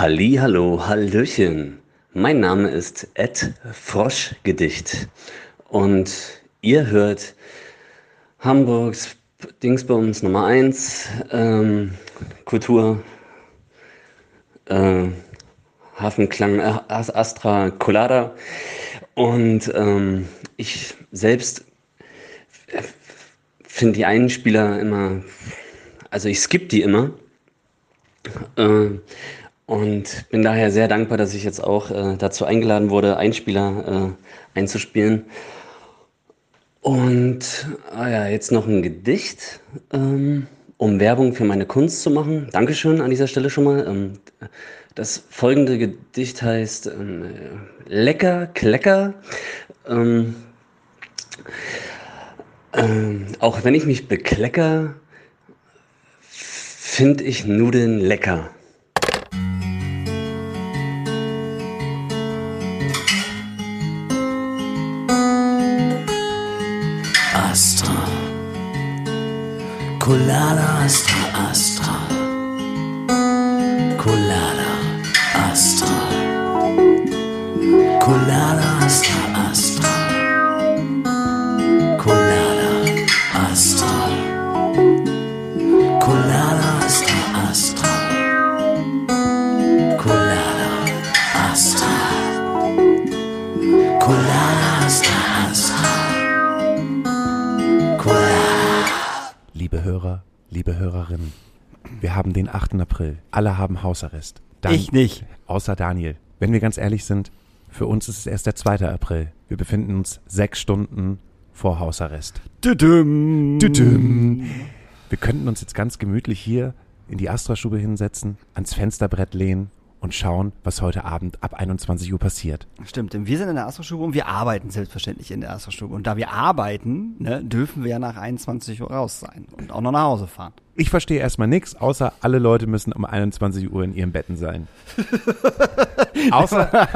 Halli, hallo, hallöchen. Mein Name ist Ed Froschgedicht und ihr hört Hamburgs Dingsbums Nummer 1, ähm, Kultur, äh, Hafenklang, äh, Astra Colada und ähm, ich selbst finde die Einspieler immer, also ich skippe die immer. Äh, und bin daher sehr dankbar, dass ich jetzt auch äh, dazu eingeladen wurde, Einspieler äh, einzuspielen. Und ah ja, jetzt noch ein Gedicht, ähm, um Werbung für meine Kunst zu machen. Dankeschön an dieser Stelle schon mal. Ähm, das folgende Gedicht heißt ähm, Lecker, Klecker. Ähm, ähm, auch wenn ich mich beklecker, finde ich Nudeln lecker. Astra Astra. Colada Astra. Colada Astra. Den 8. April. Alle haben Hausarrest. Dan- Ich nicht. Außer Daniel. Wenn wir ganz ehrlich sind, für uns ist es erst der 2. April. Wir befinden uns sechs Stunden vor Hausarrest. Düdüm. Düdüm. Wir könnten uns jetzt ganz gemütlich hier in die Astra-Stube hinsetzen, ans Fensterbrett lehnen und schauen, was heute Abend ab 21 Uhr passiert. Stimmt, denn wir sind in der Astra-Stube und wir arbeiten selbstverständlich in der Astra-Stube. Und da wir arbeiten, ne, dürfen wir ja nach 21 Uhr raus sein und auch noch nach Hause fahren. Ich verstehe erstmal nichts, außer alle Leute müssen um 21 Uhr in ihren Betten sein. außer,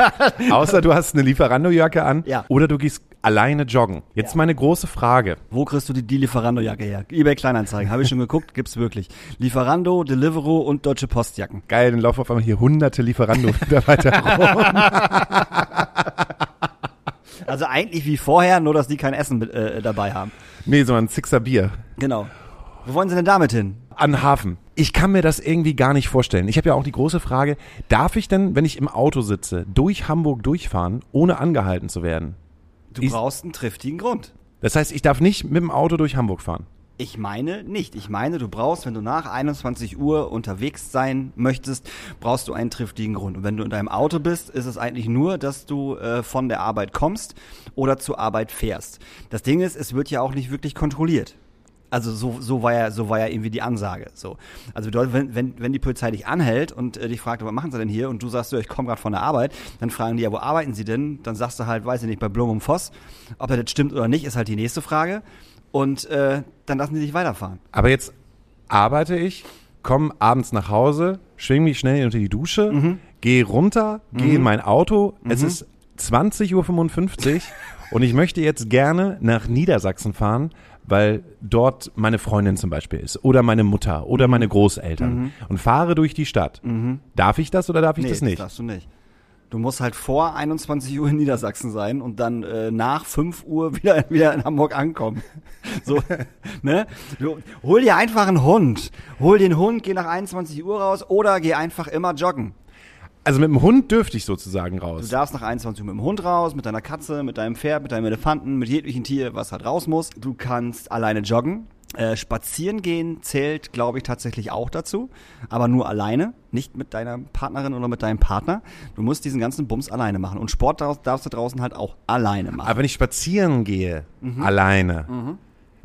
außer du hast eine Lieferando-Jacke an Ja. oder du gehst alleine joggen. Jetzt meine große Frage. Wo kriegst du die, die Lieferando-Jacke her? eBay Kleinanzeigen, habe ich schon geguckt, gibt's wirklich. Lieferando, Deliveroo und Deutsche Postjacken. Geil, dann laufen auf einmal hier hunderte Lieferando-Mitarbeiter rum. Also eigentlich wie vorher, nur dass die kein Essen äh, dabei haben. Nee, so ein Sixer Bier. Genau. Wo wollen sie denn damit hin? An Hafen. Ich kann mir das irgendwie gar nicht vorstellen. Ich habe ja auch die große Frage, darf ich denn, wenn ich im Auto sitze, durch Hamburg durchfahren, ohne angehalten zu werden? Du Ich- brauchst einen triftigen Grund. Das heißt, ich darf nicht mit dem Auto durch Hamburg fahren. Ich meine nicht. Ich meine, du brauchst, wenn du nach 21 Uhr unterwegs sein möchtest, brauchst du einen triftigen Grund. Und wenn du in deinem Auto bist, ist es eigentlich nur, dass du äh, von der Arbeit kommst oder zur Arbeit fährst. Das Ding ist, es wird ja auch nicht wirklich kontrolliert. Also so, so war ja, so war ja irgendwie die Ansage. So. Also bedeutet, wenn, wenn, wenn die Polizei dich anhält und äh, dich fragt, was machen sie denn hier? Und du sagst so, ich komme gerade von der Arbeit, dann fragen die ja, wo arbeiten sie denn? Dann sagst du halt, weiß ich nicht, bei Blum und Voss. Ob das stimmt oder nicht, ist halt die nächste Frage. Und äh, dann lassen die dich weiterfahren. Aber jetzt arbeite ich, komme abends nach Hause, schwing mich schnell unter die Dusche, Mhm. gehe runter, gehe in mein Auto. Es ist 20.55 Uhr und ich möchte jetzt gerne nach Niedersachsen fahren, weil dort meine Freundin zum Beispiel ist oder meine Mutter Mhm. oder meine Großeltern und fahre durch die Stadt. Darf ich das oder darf ich nee, das nicht? darfst du nicht. Du musst halt vor 21 Uhr in Niedersachsen sein und dann äh, nach 5 Uhr wieder, wieder in Hamburg ankommen. So, ne? Du, hol dir einfach einen Hund. Hol den Hund, geh nach 21 Uhr raus oder geh einfach immer joggen. Also mit dem Hund dürfte ich sozusagen Du raus. darfst nach 21 Uhr mit dem Hund raus, mit deiner Katze, mit deinem Pferd, mit deinem Elefanten, mit jeglichen Tier, was halt raus muss. Du kannst alleine joggen. Äh, spazieren gehen zählt, glaube ich, tatsächlich auch dazu, aber nur alleine, nicht mit deiner Partnerin oder mit deinem Partner. Du musst diesen ganzen Bums alleine machen. Und Sport darfst, darfst du draußen halt auch alleine machen. Aber wenn ich spazieren gehe, Mhm. alleine,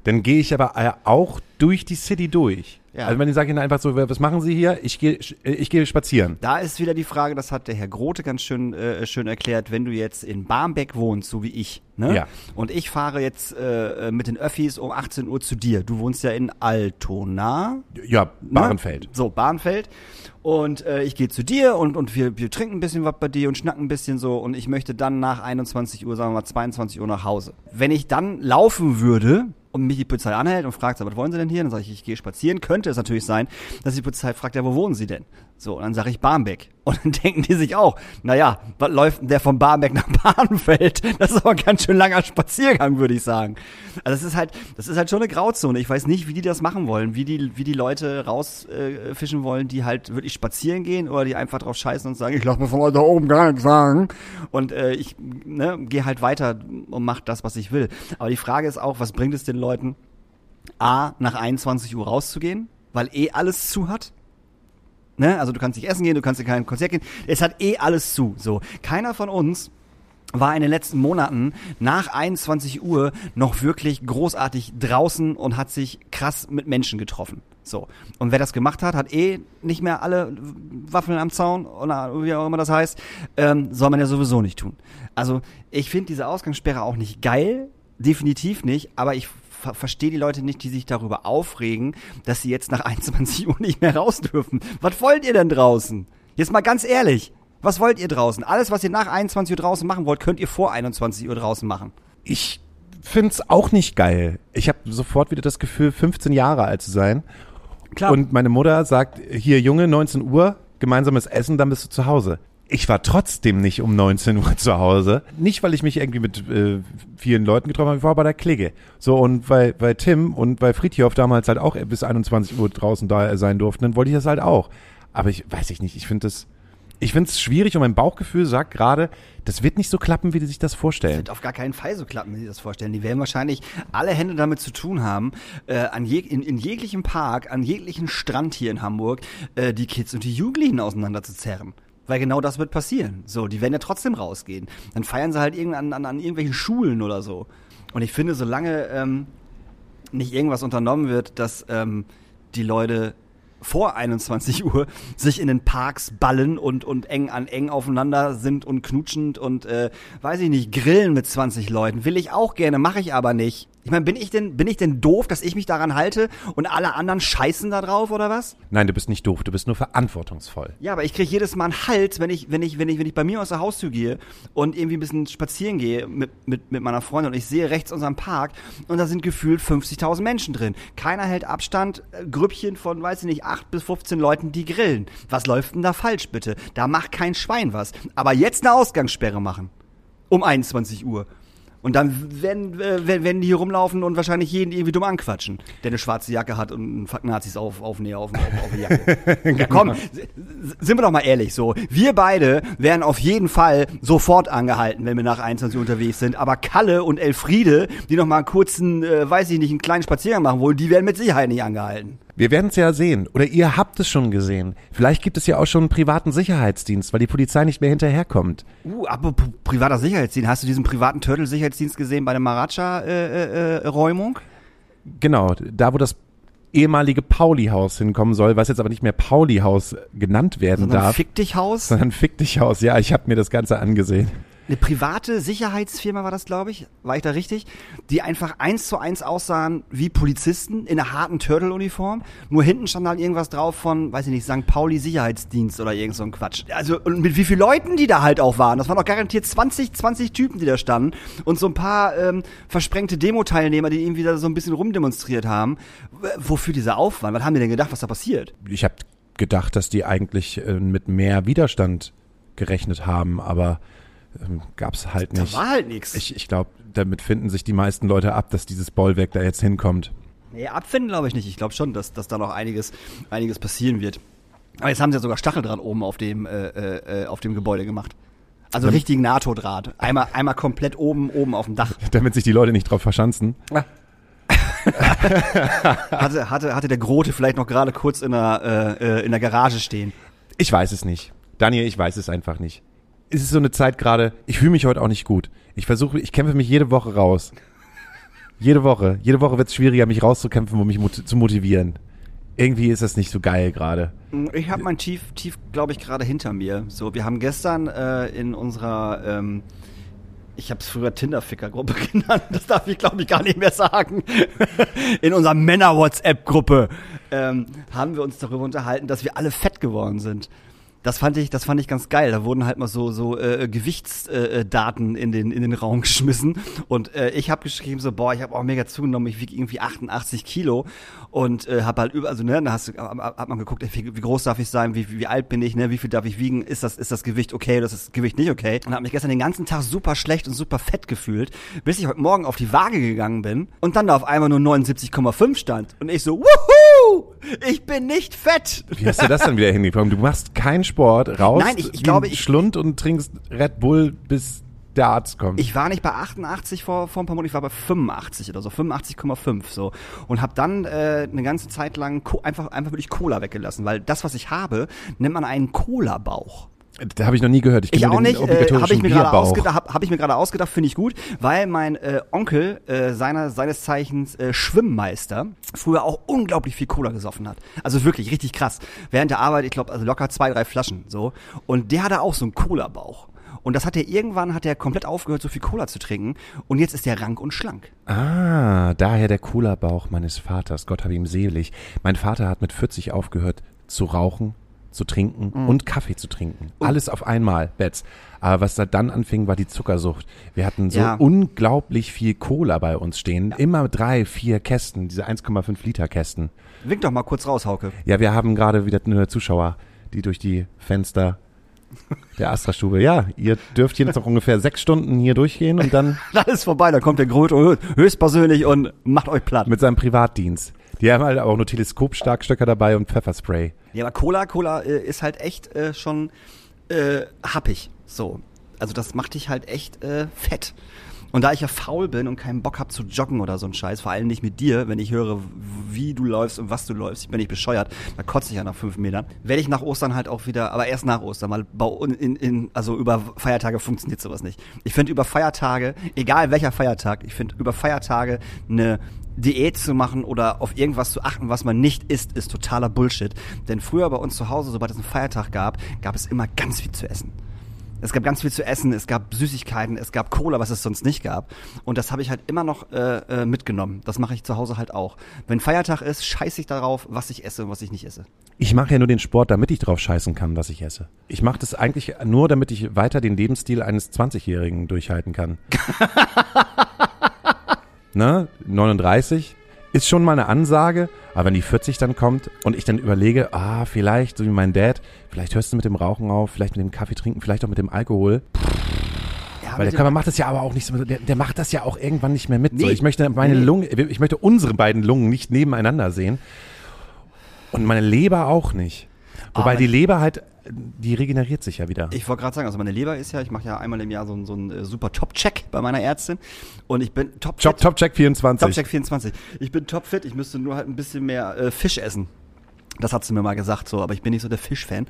dann gehe ich aber äh, auch durch die City durch. Ja. Also wenn ich sage Ihnen einfach so, was machen Sie hier? Ich gehe, ich gehe spazieren. Da ist wieder die Frage, das hat der Herr Grote ganz schön, äh, schön erklärt, wenn du jetzt in Barmbek wohnst, so wie ich, ne? Ja. Und ich fahre jetzt äh, äh, mit den Öffis um 18 Uhr zu dir. Du wohnst ja in Altona. Ja, ne? Bahrenfeld. So, Bahnfeld. Und äh, ich gehe zu dir und, und wir, wir trinken ein bisschen was bei dir und schnacken ein bisschen so und ich möchte dann nach 21 Uhr, sagen wir mal 22 Uhr nach Hause. Wenn ich dann laufen würde und mich die Polizei anhält und fragt, was wollen Sie denn hier? Dann sage ich, ich gehe spazieren. Könnte es natürlich sein, dass die Polizei fragt, ja, wo wohnen Sie denn? So, und dann sage ich Barmbek. Und dann denken die sich auch, naja, was läuft denn der von Barmbek nach Bahnfeld? Das ist aber ein ganz schön langer Spaziergang, würde ich sagen. Also das ist halt, das ist halt schon eine Grauzone. Ich weiß nicht, wie die das machen wollen, wie die, wie die Leute rausfischen äh, wollen, die halt wirklich spazieren gehen oder die einfach drauf scheißen und sagen, ich lass mir von da oben gar nichts sagen. Und äh, ich ne, gehe halt weiter und mach das, was ich will. Aber die Frage ist auch, was bringt es den Leuten, A, nach 21 Uhr rauszugehen, weil eh alles zu hat? Ne? Also du kannst nicht essen gehen, du kannst in kein Konzert gehen. Es hat eh alles zu. So. Keiner von uns war in den letzten Monaten nach 21 Uhr noch wirklich großartig draußen und hat sich krass mit Menschen getroffen. So. Und wer das gemacht hat, hat eh nicht mehr alle Waffeln am Zaun oder wie auch immer das heißt. Ähm, soll man ja sowieso nicht tun. Also ich finde diese Ausgangssperre auch nicht geil. Definitiv nicht. Aber ich ver verstehe die Leute nicht, die sich darüber aufregen, dass sie jetzt nach 21 Uhr nicht mehr raus dürfen. Was wollt ihr denn draußen? Jetzt mal ganz ehrlich. Was wollt ihr draußen? Alles, was ihr nach 21 Uhr draußen machen wollt, könnt ihr vor 21 Uhr draußen machen. Ich find's auch nicht geil. Ich habe sofort wieder das Gefühl, 15 Jahre alt zu sein. Klar. Und meine Mutter sagt, hier Junge, 19 Uhr, gemeinsames Essen, dann bist du zu Hause. Ich war trotzdem nicht um 19 Uhr zu Hause. Nicht, weil ich mich irgendwie mit äh, vielen Leuten getroffen habe, ich war bei der Klicke. So, und weil, weil Tim und weil Friedhof damals halt auch bis 21 Uhr draußen da sein durften, dann wollte ich das halt auch. Aber ich weiß ich nicht, ich finde das, ich finde es schwierig und mein Bauchgefühl sagt gerade, das wird nicht so klappen, wie die sich das vorstellen. wird auf gar keinen Fall so klappen, wie Sie das vorstellen. Die werden wahrscheinlich alle Hände damit zu tun haben, äh, an jeg in, in jeglichem Park, an jeglichen Strand hier in Hamburg, äh, die Kids und die Jugendlichen auseinander zu zerren. Weil genau das wird passieren. So, die werden ja trotzdem rausgehen. Dann feiern sie halt irgend an, an, an irgendwelchen Schulen oder so. Und ich finde, solange ähm, nicht irgendwas unternommen wird, dass ähm, die Leute vor 21 Uhr sich in den Parks ballen und, und eng an eng aufeinander sind und knutschend und, äh, weiß ich nicht, grillen mit 20 Leuten. Will ich auch gerne, mache ich aber nicht. Ich meine, bin ich denn, bin ich denn doof, dass ich mich daran halte und alle anderen scheißen da drauf oder was? Nein, du bist nicht doof, du bist nur verantwortungsvoll. Ja, aber ich kriege jedes Mal einen Halt, wenn ich, wenn ich, wenn ich, wenn ich bei mir aus der Haustür gehe und irgendwie ein bisschen spazieren gehe mit, mit, mit meiner Freundin und ich sehe rechts unseren Park und da sind gefühlt 50.000 Menschen drin. Keiner hält Abstand, äh, Grüppchen von, weiß ich nicht, 8 bis 15 Leuten, die grillen. Was läuft denn da falsch, bitte? Da macht kein Schwein was. Aber jetzt eine Ausgangssperre machen. Um 21 Uhr. Und dann werden, äh, werden werden die hier rumlaufen und wahrscheinlich jeden irgendwie dumm anquatschen, der eine schwarze Jacke hat und Fuck Nazis auf, aufnäher auf, auf, auf die Jacke. ja, komm, s- sind wir doch mal ehrlich so. Wir beide werden auf jeden Fall sofort angehalten, wenn wir nach 21 Uhr unterwegs sind. Aber Kalle und Elfriede, die noch mal einen kurzen, äh, weiß ich nicht, einen kleinen Spaziergang machen wollen, die werden mit Sicherheit nicht angehalten. Wir werden es ja sehen. Oder ihr habt es schon gesehen. Vielleicht gibt es ja auch schon einen privaten Sicherheitsdienst, weil die Polizei nicht mehr hinterherkommt. Uh, aber privater Sicherheitsdienst. Hast du diesen privaten Turtle-Sicherheitsdienst gesehen bei der Maracha-Räumung? Genau, da wo das ehemalige Pauli-Haus hinkommen soll, was jetzt aber nicht mehr Pauli-Haus genannt werden Sondern darf, Fick dich Haus? sondern Fick dich Haus. Ja, ich habe mir das Ganze angesehen. Eine private Sicherheitsfirma war das, glaube ich. War ich da richtig? Die einfach eins zu eins aussahen wie Polizisten in einer harten Turtle-Uniform. Nur hinten stand halt irgendwas drauf von, weiß ich nicht, St. Pauli Sicherheitsdienst oder irgend so ein Quatsch. Also, und mit wie vielen Leuten die da halt auch waren. Das waren doch garantiert 20, 20 Typen, die da standen. Und so ein paar ähm, versprengte Demo-Teilnehmer, die irgendwie da so ein bisschen rumdemonstriert haben. Wofür dieser Aufwand? Was haben die denn gedacht, was da passiert? Ich habe gedacht, dass die eigentlich äh, mit mehr Widerstand gerechnet haben, aber ähm, gab's halt Da nicht. war halt nichts. Ich, ich glaube, damit finden sich die meisten Leute ab, dass dieses Bollwerk da jetzt hinkommt. Nee, abfinden glaube ich nicht. Ich glaube schon, dass, dass da noch einiges, einiges passieren wird. Aber jetzt haben sie ja sogar Stacheldraht oben auf dem, äh, äh, auf dem Gebäude gemacht. Also richtigen NATO-Draht. Einmal, einmal komplett oben, oben auf dem Dach. Damit sich die Leute nicht drauf verschanzen. Hatte, hatte, hatte der Grote vielleicht noch gerade kurz in der, äh, äh, in der Garage stehen. Ich weiß es nicht. Daniel, ich weiß es einfach nicht. Es ist so eine Zeit gerade, ich fühle mich heute auch nicht gut. Ich versuche, ich kämpfe mich jede Woche raus. Jede Woche. Jede Woche wird es schwieriger, mich rauszukämpfen, um mich mot zu motivieren. Irgendwie ist das nicht so geil gerade. Ich habe mein Tief, Tief glaube ich, gerade hinter mir. So, wir haben gestern äh, in unserer, ähm, ich habe es früher Tinderficker-Gruppe genannt, das darf ich, glaube ich, gar nicht mehr sagen. in unserer Männer-WhatsApp-Gruppe ähm, haben wir uns darüber unterhalten, dass wir alle fett geworden sind. Das fand ich, das fand ich ganz geil. Da wurden halt mal so so äh, Gewichtsdaten äh, Daten in den in den Raum geschmissen. Und äh, ich habe geschrieben so, boah, ich habe auch mega zugenommen, ich wiege irgendwie 88 Kilo. Und äh, habe halt über, also ne, da hast du, hat man geguckt, wie, wie groß darf ich sein, wie, wie alt bin ich, ne, wie viel darf ich wiegen, ist das ist das Gewicht okay, oder ist das Gewicht nicht okay? Und habe mich gestern den ganzen Tag super schlecht und super fett gefühlt, bis ich heute Morgen auf die Waage gegangen bin und dann da auf einmal nur 79,5 stand. Und ich so, wuhu, ich bin nicht fett. Wie hast du das dann wieder hingekommen? Du machst keinen Sport, raus, Nein, ich- ich glaube, ich- Schlund und trinkst Red Bull, bis der Arzt kommt. Ich war nicht bei 88 vor, vor ein paar Monaten, ich war bei 85 oder so, 85,5 so. Und habe dann äh, eine ganze Zeit lang Co einfach, einfach wirklich Cola weggelassen, weil das, was ich habe, nennt man einen Cola-Bauch. Da habe ich noch nie gehört. Ich, Ich auch nicht, äh, habe ich mir gerade ausgedacht, habe hab ich mir gerade ausgedacht, finde ich gut, weil mein äh, Onkel äh, seiner seines Zeichens äh, Schwimmmeister früher auch unglaublich viel Cola gesoffen hat. Also wirklich richtig krass. Während der Arbeit, ich glaube, also locker zwei, drei Flaschen so und der hatte auch so einen Cola Bauch. Und das hat er irgendwann hat er komplett aufgehört, so viel Cola zu trinken und jetzt ist er rank und schlank. Ah, daher der Cola-Bauch meines Vaters. Gott habe ihm selig. Mein Vater hat mit 40 aufgehört zu rauchen, zu trinken Mhm. und Kaffee zu trinken. Alles auf einmal, Betz. Aber was da dann anfing, war die Zuckersucht. Wir hatten so Ja. unglaublich viel Cola bei uns stehen. Immer drei, vier Kästen, diese 1,5 Liter Kästen. Wink doch mal kurz raus, Hauke. Ja, wir haben gerade wieder eine Zuschauer, die durch die Fenster der Astra-Stube. Ja, ihr dürft hier jetzt noch ungefähr sechs Stunden hier durchgehen und dann ist vorbei, da kommt der Gröte höchstpersönlich und macht euch platt. mit seinem Privatdienst. Die haben halt auch nur Teleskopstarkstöcker dabei und Pfefferspray. Ja, aber Cola, Cola äh, ist halt echt äh, schon äh, happig. So. Also das macht dich halt echt äh, fett. Und da ich ja faul bin und keinen Bock hab zu joggen oder so ein Scheiß, vor allem nicht mit dir, wenn ich höre, wie du läufst und was du läufst, ich bin nicht bescheuert, da kotze ich ja nach fünf Metern, werde ich nach Ostern halt auch wieder, aber erst nach Ostern, weil in, in, also über Feiertage funktioniert sowas nicht. Ich finde über Feiertage, egal welcher Feiertag, ich finde über Feiertage eine Diät zu machen oder auf irgendwas zu achten, was man nicht isst, ist totaler Bullshit. Denn früher bei uns zu Hause, sobald es einen Feiertag gab, gab es immer ganz viel zu essen. Es gab ganz viel zu essen, es gab Süßigkeiten, es gab Cola, was es sonst nicht gab. Und das habe ich halt immer noch äh, äh, mitgenommen. Das mache ich zu Hause halt auch. Wenn Feiertag ist, scheiße ich darauf, was ich esse und was ich nicht esse. Ich mache ja nur den Sport, damit ich drauf scheißen kann, was ich esse. Ich mache das eigentlich nur, damit ich weiter den Lebensstil eines 20-Jährigen durchhalten kann. ne? 39 ist schon mal eine Ansage, aber wenn die 40 dann kommt und ich dann überlege, ah, vielleicht, so wie mein Dad, vielleicht hörst du mit dem Rauchen auf, vielleicht mit dem Kaffee trinken, vielleicht auch mit dem Alkohol. Ja, Weil der Körper macht das ja aber auch nicht so, der, der macht das ja auch irgendwann nicht mehr mit. So, Nee. ich möchte meine Nee. Lunge, ich möchte unsere beiden Lungen nicht nebeneinander sehen. Und meine Leber auch nicht. Wobei Aber- die Leber halt, die regeneriert sich ja wieder. Ich wollte gerade sagen, also meine Leber ist ja, ich mache ja einmal im Jahr so, einen- so einen äh, super Top-Check bei meiner Ärztin. Und ich bin top Top, Top Check 24. Top-Check 24. Ich bin topfit, ich müsste nur halt ein bisschen mehr äh, Fisch essen. Das hat sie mir mal gesagt, so, aber ich bin nicht so der Fischfan.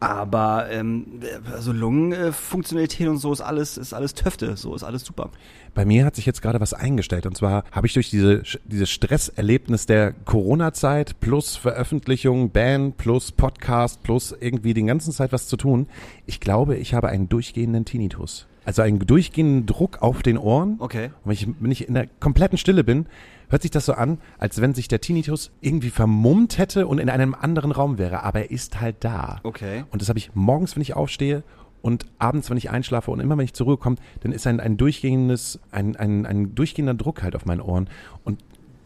Aber ähm, also Lungenfunktionalität und so ist alles, ist alles Töfte, so ist alles super. Bei mir hat sich jetzt gerade was eingestellt. Und zwar habe ich durch diese, dieses Stresserlebnis der Corona-Zeit plus Veröffentlichung, Band plus Podcast plus irgendwie den ganzen Zeit was zu tun. Ich glaube, ich habe einen durchgehenden Tinnitus. Also einen durchgehenden Druck auf den Ohren. Okay. Und wenn ich, wenn ich in der kompletten Stille bin, hört sich das so an, als wenn sich der Tinnitus irgendwie vermummt hätte und in einem anderen Raum wäre. Aber er ist halt da. Okay. Und das habe ich morgens, wenn ich aufstehe und abends, wenn ich einschlafe und immer, wenn ich zur Ruhe komme, dann ist ein, ein durchgehendes, ein, ein, ein durchgehender Druck halt auf meinen Ohren. Und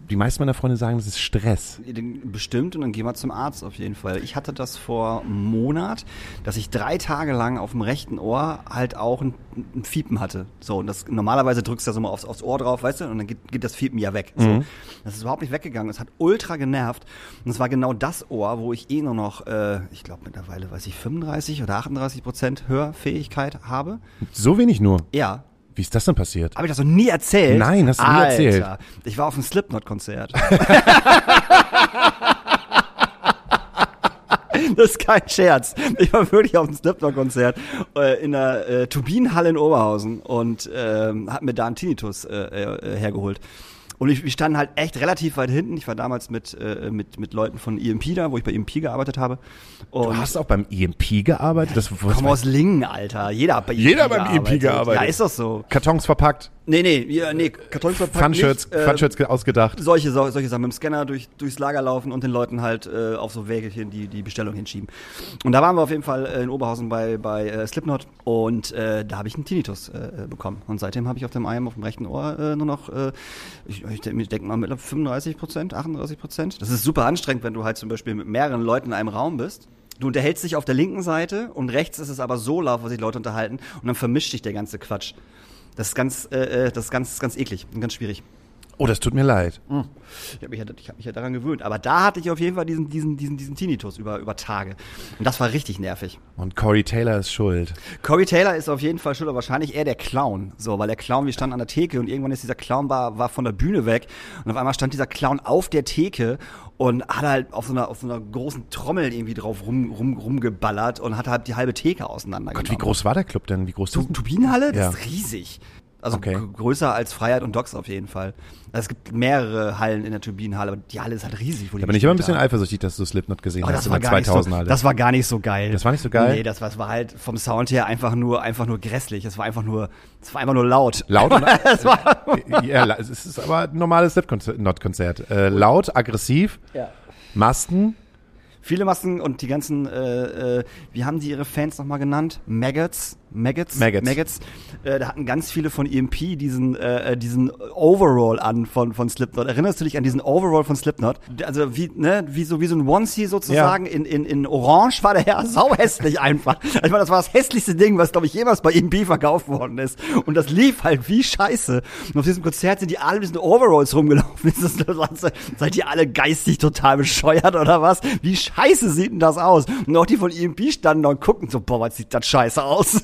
die meisten meiner Freunde sagen, das ist Stress. Bestimmt und dann gehen wir zum Arzt auf jeden Fall. Ich hatte das vor einem Monat, dass ich drei Tage lang auf dem rechten Ohr halt auch ein, ein Fiepen hatte. So, und das normalerweise drückst du so mal aufs, aufs Ohr drauf, weißt du, und dann geht, geht das Fiepen ja weg. So. Das ist überhaupt nicht weggegangen. Es hat ultra genervt. Und es war genau das Ohr, wo ich eh nur noch, äh, ich glaube mittlerweile, weiß ich, 35 oder 38 Prozent Hörfähigkeit habe. So wenig nur. Ja. Wie ist das denn passiert? Habe ich das noch nie erzählt? Nein, hast du nie Alter, erzählt. Ich war auf einem Slipknot-Konzert. Das ist kein Scherz. Ich war wirklich auf einem Slipknot-Konzert äh, in der äh, Turbinenhalle in Oberhausen und ähm, hab mir da einen Tinnitus äh, äh, hergeholt. Und ich, wir standen halt echt relativ weit hinten. Ich war damals mit, äh, mit, mit Leuten von EMP da, wo ich bei EMP gearbeitet habe. Und Du hast auch beim EMP gearbeitet? Das, was komm aus Lingen, Alter. Jeder hat bei EMP Jeder beim EMP gearbeitet. Ja, ist doch so. Kartons verpackt, Nee, nee, ja, nee, Kartonverpackung Funshirts, nicht, äh, Funshirts ge- ausgedacht. solche, so, solche Sachen mit dem Scanner durch, durchs Lager laufen und den Leuten halt äh, auf so Wägelchen die, die Bestellung hinschieben. Und da waren wir auf jeden Fall äh, in Oberhausen bei, bei äh, Slipknot und äh, da habe ich einen Tinnitus äh, bekommen. Und seitdem habe ich auf dem einen, auf dem rechten Ohr äh, nur noch, äh, ich, ich denke denk mal mit 35 Prozent, 38 Prozent. Das ist super anstrengend, wenn du halt zum Beispiel mit mehreren Leuten in einem Raum bist. Du unterhältst dich auf der linken Seite und rechts ist es aber so laut, was sich Leute unterhalten und dann vermischt sich der ganze Quatsch. Das ist ganz, äh, äh, das ist ganz, ganz eklig und ganz schwierig. Oh, das tut mir leid. Ich habe mich, ja, ich hab mich ja daran gewöhnt. Aber da hatte ich auf jeden Fall diesen, diesen, diesen, diesen Tinnitus über, über Tage. Und das war richtig nervig. Und Corey Taylor ist schuld. Corey Taylor ist auf jeden Fall schuld, aber wahrscheinlich eher der Clown. So, weil der Clown, wir standen an der Theke und irgendwann ist dieser Clown war, war von der Bühne weg. Und auf einmal stand dieser Clown auf der Theke und hat halt auf so einer, auf so einer großen Trommel irgendwie drauf rum, rum, rumgeballert und hat halt die halbe Theke auseinandergenommen. Gott, wie groß war der Club denn? Wie groß ist Turbinenhalle? Das Ja. ist riesig. Also Okay. größer als Freiheit und Docks auf jeden Fall. Also es gibt mehrere Hallen in der Turbinenhalle, aber die Halle ist halt riesig. Wo die Da bin ich immer ein bisschen haben. eifersüchtig, dass du Slipknot gesehen Aber hast das in war, der gar nicht so, 2000er Halle. das war gar nicht so geil. Das war nicht so geil? Nee, das war, das war halt vom Sound her einfach nur, einfach nur grässlich. Es war einfach nur, es war einfach nur laut. Laut und Es war, ja, es ist aber ein normales Slipknot-Konzert. Äh, laut, aggressiv, ja. Masken. Viele Masken und die ganzen, äh, äh, wie haben die ihre Fans nochmal genannt? Maggots? Maggots? Maggots. Maggots. Äh, da hatten ganz viele von EMP diesen, äh, äh, diesen Overall an von, von Slipknot. Erinnerst du dich an diesen Overall von Slipknot? Also wie, ne, wie so, wie so ein Onesie sozusagen. In, in, in Orange war der Herr sau hässlich einfach. Ich meine, das war das hässlichste Ding, was, glaube ich, jemals bei EMP verkauft worden ist. Und das lief halt wie scheiße. Und auf diesem Konzert sind die alle mit diesen Overalls rumgelaufen. Seid ihr alle geistig total bescheuert oder was? Wie scheiße sieht denn das aus? Und auch die von EMP standen da und guckten so, boah, was sieht das scheiße aus?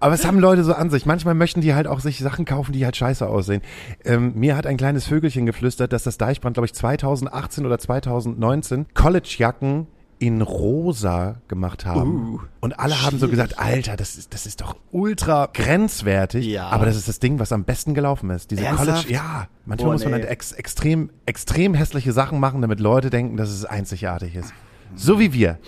Aber es haben Leute so an sich. Manchmal möchten die halt auch sich Sachen kaufen, die halt scheiße aussehen. Ähm, mir hat ein kleines Vögelchen geflüstert, dass das Deichbrand, glaube ich, 2018 oder 2019 Collegejacken in rosa gemacht haben. Uh, und alle haben so gesagt, Alter, das ist, das ist doch ultra grenzwertig. Ja. Aber das ist das Ding, was am besten gelaufen ist. Diese Ernsthaft? College, ja. Manchmal Boah, muss man nee. halt ex extrem, extrem hässliche Sachen machen, damit Leute denken, dass es einzigartig ist. So wie wir.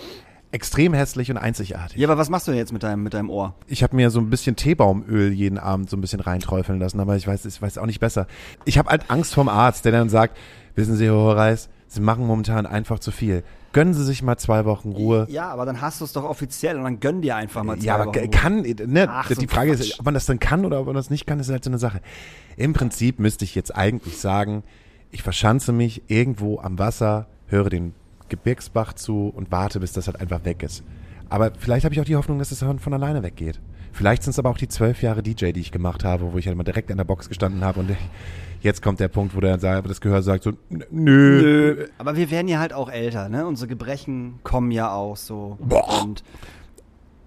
Extrem hässlich und einzigartig. ja, aber was machst du denn jetzt mit deinem, mit deinem Ohr? Ich habe mir so ein bisschen Teebaumöl jeden Abend so ein bisschen reinträufeln lassen, aber ich weiß, ich weiß auch nicht besser. Ich habe halt Angst vom Arzt, der dann sagt, wissen Sie, Herr Horeis, Sie machen momentan einfach zu viel. Gönnen Sie sich mal zwei Wochen Ruhe. Ja, aber dann hast du es doch offiziell und dann gönn dir einfach mal zwei Ja, aber Wochen kann, ne, Ach, die so Frage Quatsch. ist, ob man das dann kann oder ob man das nicht kann, ist halt so eine Sache. Im Prinzip müsste ich jetzt eigentlich sagen, ich verschanze mich irgendwo am Wasser, höre den Gebirgsbach zu und warte, bis das halt einfach weg ist. Aber vielleicht habe ich auch die Hoffnung, dass es von von alleine weggeht. Vielleicht sind es aber auch die zwölf Jahre DJ, die ich gemacht habe, wo ich halt mal direkt an der Box gestanden habe und jetzt kommt der Punkt, wo der das Gehör sagt so, nö. Nö. Aber wir werden ja halt auch älter, ne? Unsere Gebrechen kommen ja auch so. Und,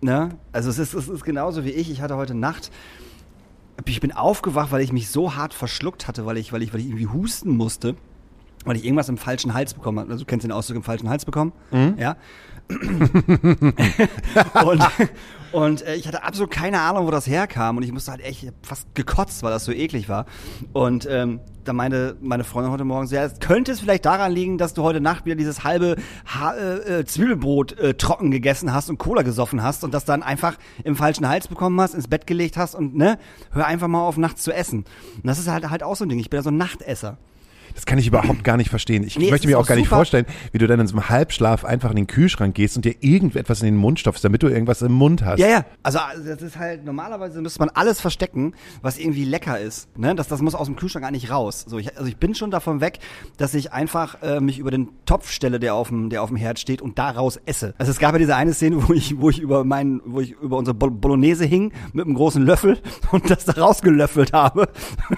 ne? Also es ist, es ist genauso wie ich. Ich hatte heute Nacht, ich bin aufgewacht, weil ich mich so hart verschluckt hatte, weil ich, weil ich, weil ich irgendwie husten musste. Weil ich irgendwas im falschen Hals bekommen habe. Also du kennst den Ausdruck im falschen Hals bekommen? Ja. und und äh, ich hatte absolut keine Ahnung, wo das herkam. Und ich musste halt echt fast gekotzt, weil das so eklig war. Und ähm, da meinte meine Freundin heute Morgen so, ja, es könnte es vielleicht daran liegen, dass du heute Nacht wieder dieses halbe ha äh, äh, Zwiebelbrot äh, trocken gegessen hast und Cola gesoffen hast und das dann einfach im falschen Hals bekommen hast, ins Bett gelegt hast und ne, hör einfach mal auf, nachts zu essen. Und das ist halt halt auch so ein Ding. Ich bin ja so ein Nachtesser. Das kann ich überhaupt gar nicht verstehen. Ich Nee, möchte mir auch gar nicht super. vorstellen, wie du dann in so einem Halbschlaf einfach in den Kühlschrank gehst und dir irgendetwas in den Mund stopfst, damit du irgendwas im Mund hast. Ja, ja. Also also das ist halt, normalerweise müsste man alles verstecken, was irgendwie lecker ist. Ne? Das, das muss aus dem Kühlschrank eigentlich raus. So, ich, also ich bin schon davon weg, dass ich einfach äh, mich über den Topf stelle, der auf dem, der auf dem Herd steht und daraus esse. Also es gab ja diese eine Szene, wo ich, wo ich über meinen, wo ich über unsere Bol- Bolognese hing mit einem großen Löffel und das da rausgelöffelt habe.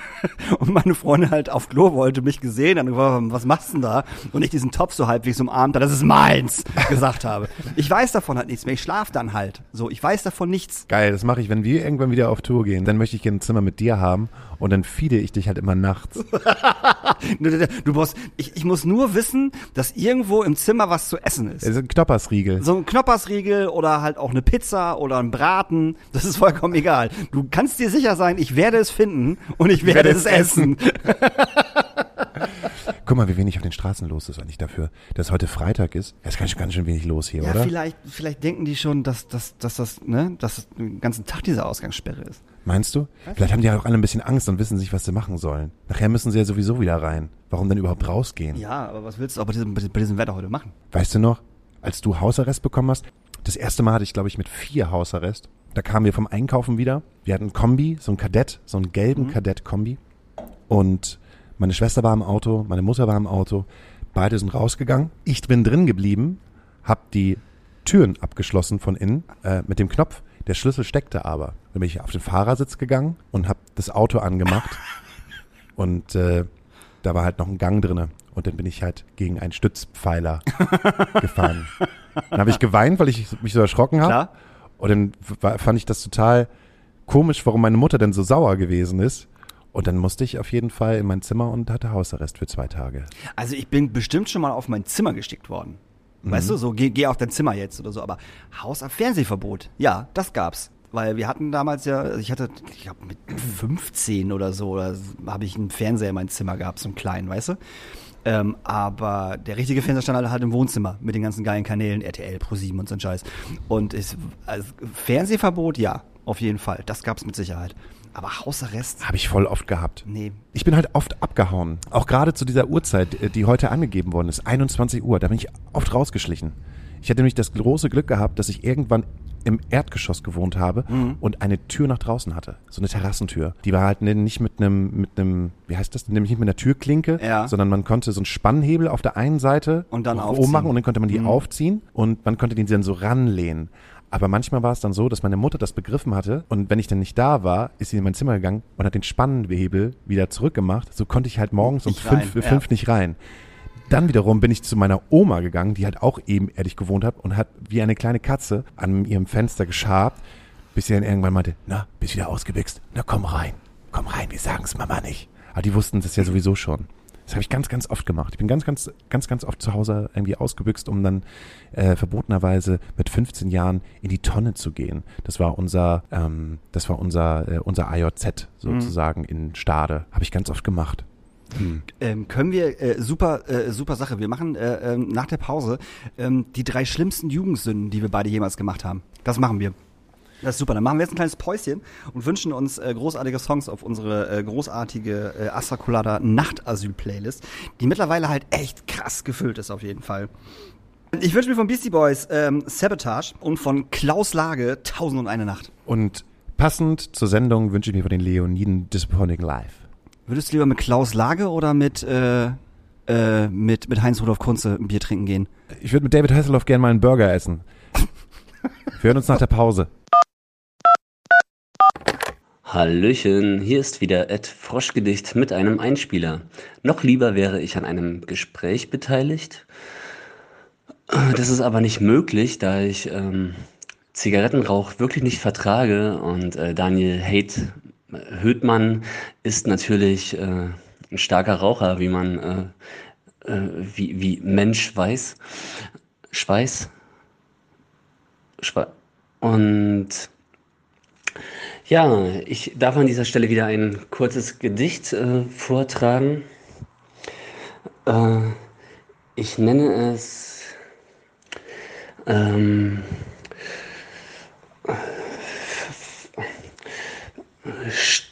und meine Freundin halt auf Klo wollte, mich gesehen, dann gefragt, was machst du denn da? Und ich diesen Topf so halbwegs umarmt, das ist meins, gesagt habe. Ich weiß davon halt nichts mehr, ich schlaf dann halt. So, ich weiß davon nichts. Geil, das mache ich, wenn wir irgendwann wieder auf Tour gehen. Dann möchte ich gerne ein Zimmer mit dir haben und dann feede ich dich halt immer nachts. Du brauchst, ich, ich muss nur wissen, dass irgendwo im Zimmer was zu essen ist. Das ist ein Knoppersriegel. So ein Knoppersriegel oder halt auch eine Pizza oder ein Braten, das ist vollkommen egal. Du kannst dir sicher sein, ich werde es finden und ich werde, werde es es essen. Guck mal, wie wenig auf den Straßen los ist eigentlich dafür, dass heute Freitag ist. Es ist ganz, ganz schön wenig los hier, Ja, oder? vielleicht, vielleicht denken die schon, dass, dass, dass das, ne, dass das den ganzen Tag diese Ausgangssperre ist. Meinst du? Vielleicht haben die ja auch alle ein bisschen Angst und wissen sich, was sie machen sollen. Nachher müssen sie ja sowieso wieder rein. Warum denn überhaupt rausgehen? Ja, aber was willst du auch bei diesem, bei diesem Wetter heute machen? Weißt du noch, als du Hausarrest bekommen hast? Das erste Mal hatte ich, glaube ich, mit vier Hausarrest. Da kamen wir vom Einkaufen wieder. Wir hatten ein Kombi, so ein Kadett, so einen gelben Kadett-Kombi. Und meine Schwester war im Auto, meine Mutter war im Auto. Beide sind rausgegangen. Ich bin drin geblieben, hab die Türen abgeschlossen von innen äh, mit dem Knopf. Der Schlüssel steckte aber. Dann bin ich auf den Fahrersitz gegangen und hab das Auto angemacht. und äh, da war halt noch ein Gang drinne. Und dann bin ich halt gegen einen Stützpfeiler gefahren. Dann habe ich geweint, weil ich mich so erschrocken habe. Und dann fand ich das total komisch, warum meine Mutter denn so sauer gewesen ist. Und dann musste ich auf jeden Fall in mein Zimmer und hatte Hausarrest für zwei Tage. Also ich bin bestimmt schon mal auf mein Zimmer gestickt worden. Weißt du, so geh, geh auf dein Zimmer jetzt oder so. Aber Haus ab Fernsehverbot, ja, das gab's. Weil wir hatten damals ja, also ich hatte, ich glaube mit 15 oder so, oder habe ich einen Fernseher in mein Zimmer gehabt, so einen kleinen, weißt du? Ähm, aber der richtige Fernseher stand halt im Wohnzimmer mit den ganzen geilen Kanälen, RTL, Pro7 und so ein Scheiß. Und es, also Fernsehverbot, ja, auf jeden Fall. Das gab's mit Sicherheit. Aber Hausarrest, Habe ich voll oft gehabt. nee. Ich bin halt oft abgehauen. Auch gerade zu dieser Uhrzeit, äh, die heute angegeben worden ist, 21 Uhr, da bin ich oft rausgeschlichen. Ich hatte nämlich das große Glück gehabt, dass ich irgendwann im Erdgeschoss gewohnt habe und eine Tür nach draußen hatte. So eine Terrassentür. Die war halt nicht mit einem, mit einem, wie heißt das, nämlich nicht mit einer Türklinke, Ja. sondern man konnte so einen Spannhebel auf der einen Seite Und dann nach aufziehen. oben machen und dann konnte man die aufziehen und man konnte den dann so ranlehnen. Aber manchmal war es dann so, dass meine Mutter das begriffen hatte und wenn ich dann nicht da war, ist sie in mein Zimmer gegangen und hat den Spannhebel wieder zurückgemacht. So konnte ich halt morgens um Nicht rein, fünf, ja. fünf nicht rein. Dann wiederum bin ich zu meiner Oma gegangen, die halt auch ebenerdig gewohnt hat und hat wie eine kleine Katze an ihrem Fenster geschabt, bis sie dann irgendwann meinte, na, bist wieder ausgewichst, na komm rein, komm rein, wir sagen's Mama nicht. Aber die wussten das ja sowieso schon. Das habe ich ganz, ganz oft gemacht. Ich bin ganz, ganz, ganz, ganz oft zu Hause irgendwie ausgebüxt, um dann äh, verbotenerweise mit 15 Jahren in die Tonne zu gehen. Das war unser, ähm, das war unser, äh, unser AJZ sozusagen in Stade. Habe ich ganz oft gemacht. Ähm, können wir, äh, super, äh, super Sache. Wir machen äh, ähm, nach der Pause ähm, die drei schlimmsten Jugendsünden, die wir beide jemals gemacht haben. Das machen wir. Das ist super. Dann machen wir jetzt ein kleines Päuschen und wünschen uns äh, großartige Songs auf unsere äh, großartige äh, Astra Colada Nachtasyl-Playlist, die mittlerweile halt echt krass gefüllt ist auf jeden Fall. Ich wünsche mir von Beastie Boys ähm, Sabotage und von Klaus Lage Tausend und eine Nacht. Und passend zur Sendung wünsche ich mir von den Leoniden Disappointing Life. Würdest du lieber mit Klaus Lage oder mit, äh, äh, mit, mit Heinz Rudolf Kunze ein Bier trinken gehen? Ich würde mit David Hasselhoff gerne mal einen Burger essen. Wir hören uns nach der Pause. Hallöchen, hier ist wieder Ed Froschgedicht mit einem Einspieler. Noch lieber wäre ich an einem Gespräch beteiligt. Das ist aber nicht möglich, da ich ähm, Zigarettenrauch wirklich nicht vertrage und äh, Daniel Haidt Höhtmann ist natürlich äh, ein starker Raucher, wie man äh, äh, wie, wie Mensch weiß. Schweiß. Und ja, ich darf an dieser Stelle wieder ein kurzes Gedicht äh, vortragen. Äh, ich nenne es ähm, St-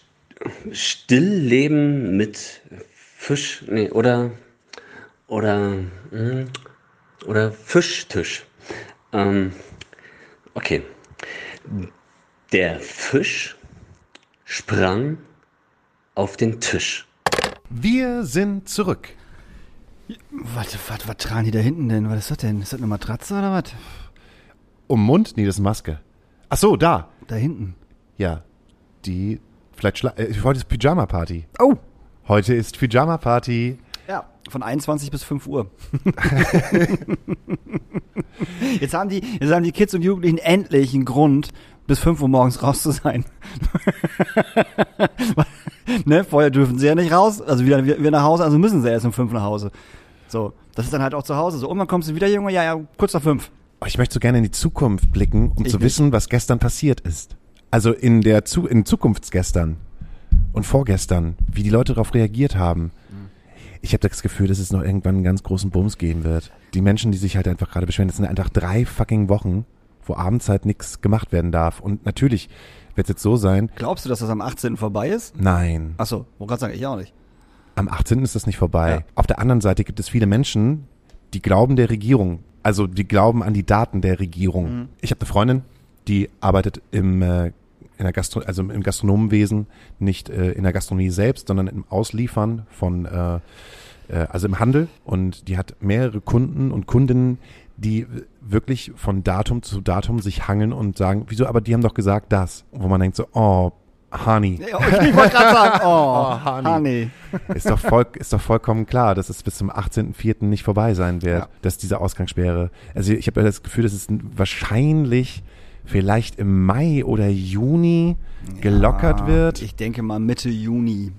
Stillleben mit Fisch, nee, oder oder hm, oder Fischtisch. Ähm, okay. Der Fisch sprang auf den Tisch. Wir sind zurück. Was, was, was tragen die da hinten denn? Was ist das denn? Ist das eine Matratze oder was? Um Mund? Nee, das ist Maske. Ach so, da. Da hinten. Ja, die, vielleicht schla äh, heute ist Pyjama-Party. Oh! Heute ist Pyjama-Party. Von 21 bis 5 Uhr. jetzt, haben die, jetzt haben die Kids und Jugendlichen endlich einen Grund, bis 5 Uhr morgens raus zu sein. ne? Vorher dürfen sie ja nicht raus, also wieder, wieder nach Hause, also müssen sie erst um 5 nach Hause. So, das ist dann halt auch zu Hause so. Und dann kommst du wieder, Junge, ja, ja, kurz nach 5. Oh, Ich möchte so gerne in die Zukunft blicken, um Ich zu nicht. wissen, was gestern passiert ist. Also in der Zu in Zukunftsgestern und vorgestern, wie die Leute darauf reagiert haben. Ich habe das Gefühl, dass es noch irgendwann einen ganz großen Bums geben wird. Die Menschen, die sich halt einfach gerade beschweren, das sind einfach drei fucking Wochen, wo abends halt nichts gemacht werden darf. Und natürlich wird es jetzt so sein, Glaubst du, dass das am 18. vorbei ist? nein, Achso, wo gerade sagen, ich auch nicht. am 18. ist das nicht vorbei. Ja. Auf der anderen Seite gibt es viele Menschen, die glauben der Regierung. Also die glauben an die Daten der Regierung. Mhm. Ich habe eine Freundin, die arbeitet im, äh, in der Gastro also im Gastronomenwesen, nicht äh, in der Gastronomie selbst, sondern im Ausliefern von, äh, äh, also im Handel. Und die hat mehrere Kunden und Kundinnen, die wirklich von Datum zu Datum sich hangeln und sagen, wieso, aber die haben doch gesagt das. Wo man denkt so, oh, Honey. Ich wollte gerade sagen, oh, Oh, Honey. Honey. Ist doch, voll, ist doch vollkommen klar, dass es bis zum 18.04. nicht vorbei sein wird, Ja. dass diese Ausgangssperre. Also ich habe das Gefühl, dass es wahrscheinlich vielleicht im Mai oder Juni gelockert Ja, wird. Ich denke mal Mitte Juni.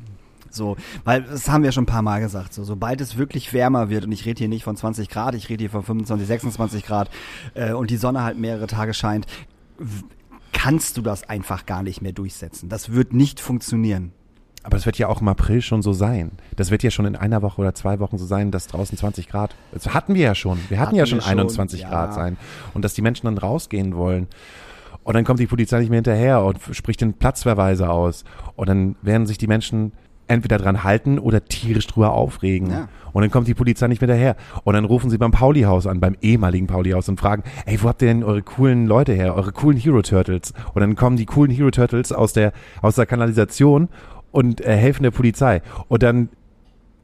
So, weil das haben wir schon ein paar Mal gesagt. So, sobald es wirklich wärmer wird, und ich rede hier nicht von 20 Grad, ich rede hier von 25, 26 Grad äh, und die Sonne halt mehrere Tage scheint, kannst du das einfach gar nicht mehr durchsetzen. Das wird nicht funktionieren. Aber das wird ja auch im April schon so sein. Das wird ja schon in einer Woche oder zwei Wochen so sein, dass draußen 20 Grad. Das hatten wir ja schon. Wir hatten, Hatten ja schon wir schon, 21 ja. Grad sein. Und dass die Menschen dann rausgehen wollen. Und dann kommt die Polizei nicht mehr hinterher und spricht den Platzverweise aus. Und dann werden sich die Menschen entweder dran halten oder tierisch drüber aufregen. Ja. Und dann kommt die Polizei nicht mehr hinterher. Und dann rufen sie beim Pauli-Haus an, beim ehemaligen Pauli-Haus und fragen, ey, wo habt ihr denn eure coolen Leute her, eure coolen Hero Turtles? Und dann kommen die coolen Hero Turtles aus der, aus der Kanalisation und äh, helfen der Polizei. Und dann,